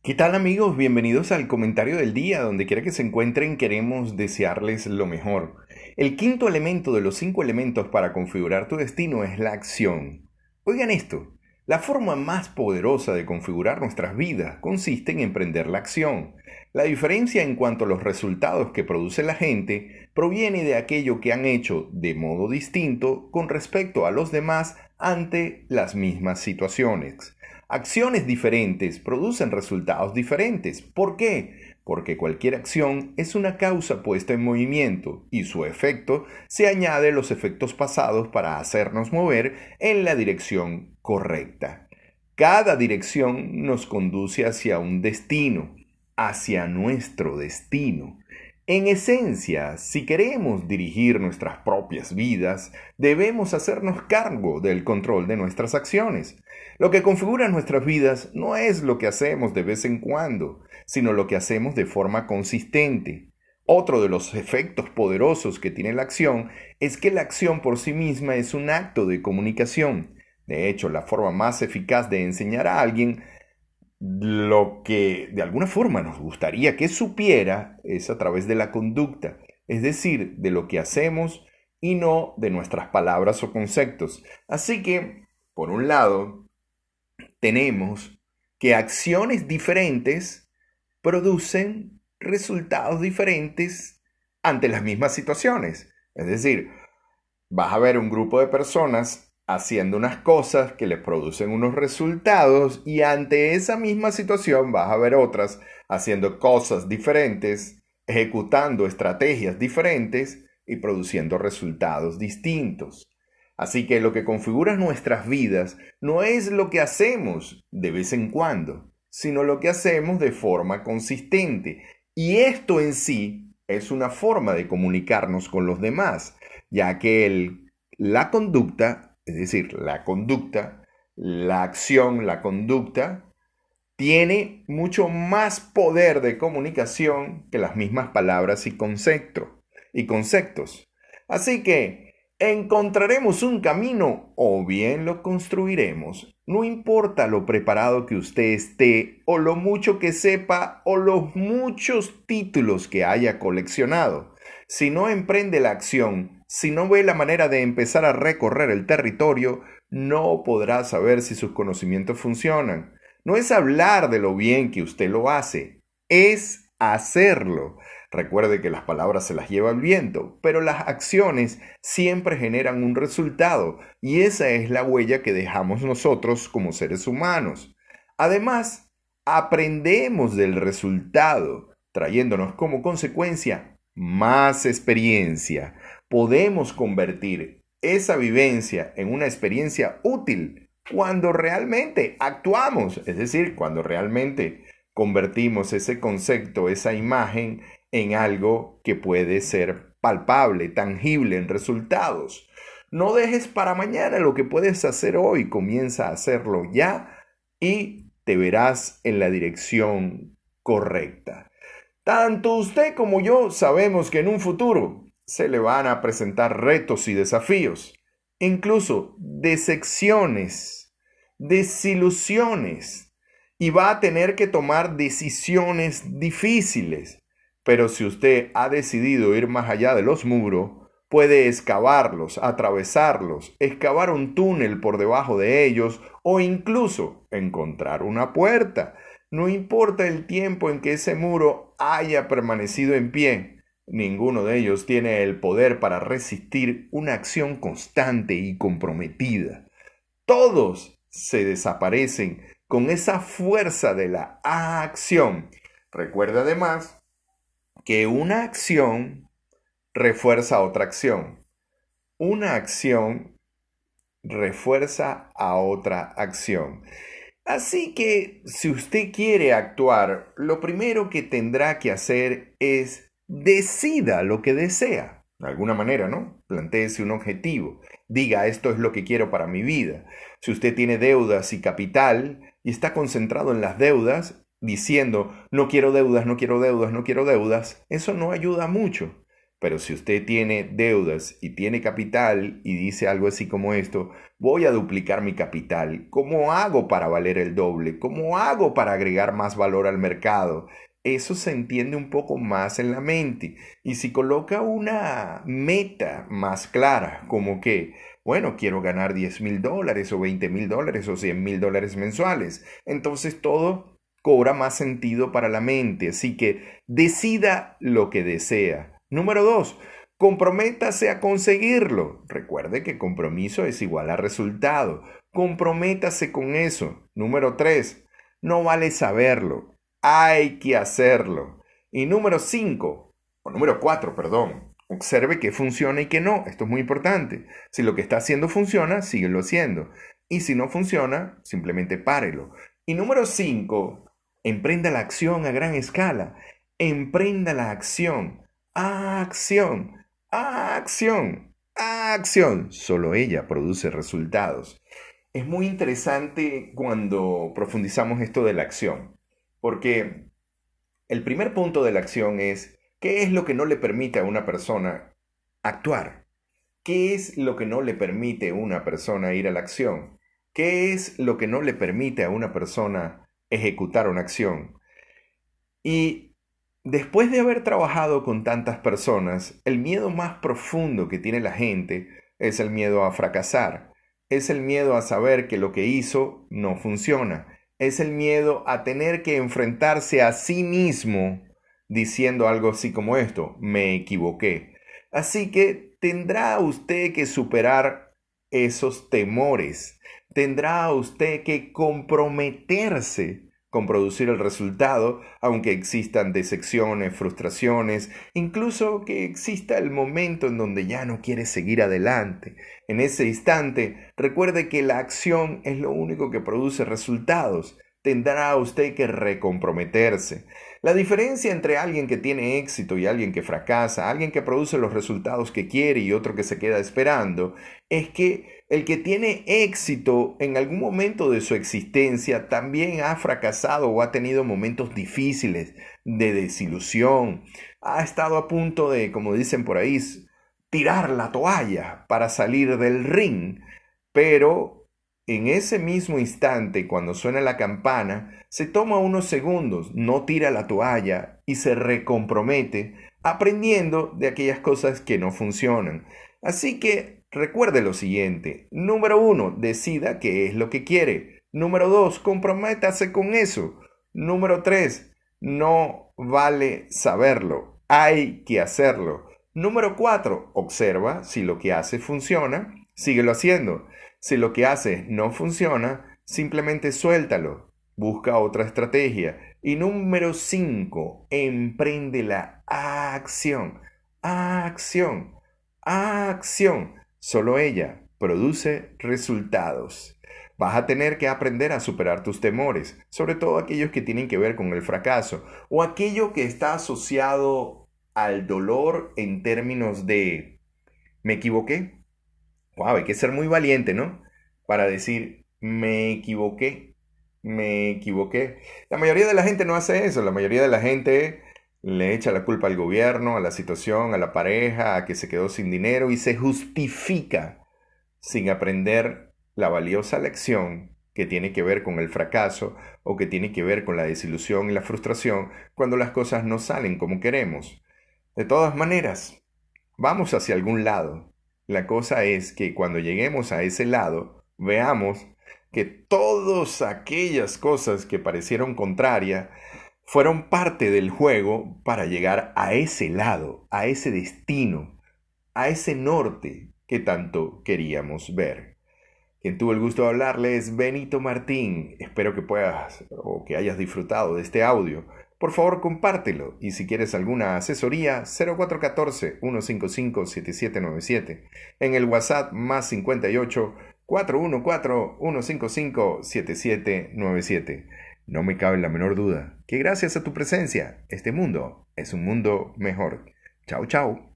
¿Qué tal amigos? Bienvenidos al comentario del día. Donde quiera que se encuentren queremos desearles lo mejor. El quinto elemento de los cinco elementos para configurar tu destino es la acción. Oigan esto, la forma más poderosa de configurar nuestras vidas consiste en emprender la acción. La diferencia en cuanto a los resultados que produce la gente proviene de aquello que han hecho de modo distinto con respecto a los demás ante las mismas situaciones. Acciones diferentes producen resultados diferentes. ¿Por qué? Porque cualquier acción es una causa puesta en movimiento y su efecto se añade a los efectos pasados para hacernos mover en la dirección correcta. Cada dirección nos conduce hacia un destino, hacia nuestro destino. En esencia, si queremos dirigir nuestras propias vidas, debemos hacernos cargo del control de nuestras acciones. Lo que configura nuestras vidas no es lo que hacemos de vez en cuando, sino lo que hacemos de forma consistente. Otro de los efectos poderosos que tiene la acción es que la acción por sí misma es un acto de comunicación. De hecho, la forma más eficaz de enseñar a alguien lo que de alguna forma nos gustaría que supiera es a través de la conducta, es decir, de lo que hacemos y no de nuestras palabras o conceptos. Así que, por un lado, tenemos que acciones diferentes producen resultados diferentes ante las mismas situaciones. Es decir, vas a ver un grupo de personas haciendo unas cosas que les producen unos resultados y ante esa misma situación vas a ver otras haciendo cosas diferentes, ejecutando estrategias diferentes y produciendo resultados distintos. Así que lo que configura nuestras vidas no es lo que hacemos de vez en cuando, sino lo que hacemos de forma consistente. Y esto en sí es una forma de comunicarnos con los demás, ya que la conducta es decir, la conducta, la acción, la conducta, tiene mucho más poder de comunicación que las mismas palabras y, y conceptos. Así que encontraremos un camino o bien lo construiremos. No importa lo preparado que usted esté o lo mucho que sepa o los muchos títulos que haya coleccionado. Si no emprende la acción, si no ve la manera de empezar a recorrer el territorio, no podrá saber si sus conocimientos funcionan. No es hablar de lo bien que usted lo hace, es hacerlo. Recuerde que las palabras se las lleva el viento, pero las acciones siempre generan un resultado y esa es la huella que dejamos nosotros como seres humanos. Además, aprendemos del resultado, trayéndonos como consecuencia más experiencia podemos convertir esa vivencia en una experiencia útil cuando realmente actuamos, es decir, cuando realmente convertimos ese concepto, esa imagen, en algo que puede ser palpable, tangible en resultados. No dejes para mañana lo que puedes hacer hoy, comienza a hacerlo ya y te verás en la dirección correcta. Tanto usted como yo sabemos que en un futuro se le van a presentar retos y desafíos, incluso decepciones, desilusiones, y va a tener que tomar decisiones difíciles. Pero si usted ha decidido ir más allá de los muros, puede excavarlos, atravesarlos, excavar un túnel por debajo de ellos o incluso encontrar una puerta. No importa el tiempo en que ese muro haya permanecido en pie, Ninguno de ellos tiene el poder para resistir una acción constante y comprometida. Todos se desaparecen con esa fuerza de la acción. Recuerda además que una acción refuerza otra acción. Una acción refuerza a otra acción. Así que si usted quiere actuar, lo primero que tendrá que hacer es decida lo que desea. De alguna manera, ¿no? Plantéese un objetivo. Diga, esto es lo que quiero para mi vida. Si usted tiene deudas y capital y está concentrado en las deudas, diciendo, no quiero deudas, no quiero deudas, no quiero deudas, eso no ayuda mucho. Pero si usted tiene deudas y tiene capital y dice algo así como esto, voy a duplicar mi capital, ¿cómo hago para valer el doble? ¿Cómo hago para agregar más valor al mercado? Eso se entiende un poco más en la mente. Y si coloca una meta más clara, como que, bueno, quiero ganar 10 mil dólares o 20 mil dólares o 100 mil dólares mensuales, entonces todo cobra más sentido para la mente. Así que decida lo que desea Número dos, comprométase a conseguirlo. Recuerde que compromiso es igual a resultado. Comprométase con eso. Número tres, no vale saberlo. Hay que hacerlo. Y número cinco, o número cuatro, perdón, observe que funciona y que no. Esto es muy importante. Si lo que está haciendo funciona, síguelo haciendo. Y si no funciona, simplemente párelo. Y número cinco, emprenda la acción a gran escala. Emprenda la acción acción, acción, acción. Solo ella produce resultados. Es muy interesante cuando profundizamos esto de la acción, porque el primer punto de la acción es qué es lo que no le permite a una persona actuar. ¿Qué es lo que no le permite a una persona ir a la acción? ¿Qué es lo que no le permite a una persona ejecutar una acción? Y Después de haber trabajado con tantas personas, el miedo más profundo que tiene la gente es el miedo a fracasar, es el miedo a saber que lo que hizo no funciona, es el miedo a tener que enfrentarse a sí mismo diciendo algo así como esto, me equivoqué. Así que tendrá usted que superar esos temores, tendrá usted que comprometerse con producir el resultado, aunque existan decepciones, frustraciones, incluso que exista el momento en donde ya no quiere seguir adelante. En ese instante, recuerde que la acción es lo único que produce resultados. Tendrá usted que recomprometerse. La diferencia entre alguien que tiene éxito y alguien que fracasa, alguien que produce los resultados que quiere y otro que se queda esperando, es que el que tiene éxito en algún momento de su existencia también ha fracasado o ha tenido momentos difíciles de desilusión. Ha estado a punto de, como dicen por ahí, tirar la toalla para salir del ring. Pero en ese mismo instante, cuando suena la campana, se toma unos segundos, no tira la toalla y se recompromete aprendiendo de aquellas cosas que no funcionan. Así que Recuerde lo siguiente. Número uno, decida qué es lo que quiere. Número dos, comprométase con eso. Número tres, no vale saberlo. Hay que hacerlo. Número cuatro, observa si lo que hace funciona, síguelo haciendo. Si lo que hace no funciona, simplemente suéltalo. Busca otra estrategia. Y número cinco, emprende la acción. Acción. Acción. Solo ella produce resultados. Vas a tener que aprender a superar tus temores, sobre todo aquellos que tienen que ver con el fracaso o aquello que está asociado al dolor en términos de me equivoqué. Wow, hay que ser muy valiente, ¿no? Para decir me equivoqué, me equivoqué. La mayoría de la gente no hace eso, la mayoría de la gente le echa la culpa al gobierno, a la situación, a la pareja, a que se quedó sin dinero y se justifica sin aprender la valiosa lección que tiene que ver con el fracaso o que tiene que ver con la desilusión y la frustración cuando las cosas no salen como queremos. De todas maneras, vamos hacia algún lado. La cosa es que cuando lleguemos a ese lado, veamos que todas aquellas cosas que parecieron contrarias fueron parte del juego para llegar a ese lado, a ese destino, a ese norte que tanto queríamos ver. Quien tuvo el gusto de hablarle es Benito Martín. Espero que puedas o que hayas disfrutado de este audio. Por favor, compártelo y si quieres alguna asesoría, 0414-155-7797 en el WhatsApp más 58 414-155-7797. No me cabe la menor duda que gracias a tu presencia, este mundo es un mundo mejor. Chao, chao.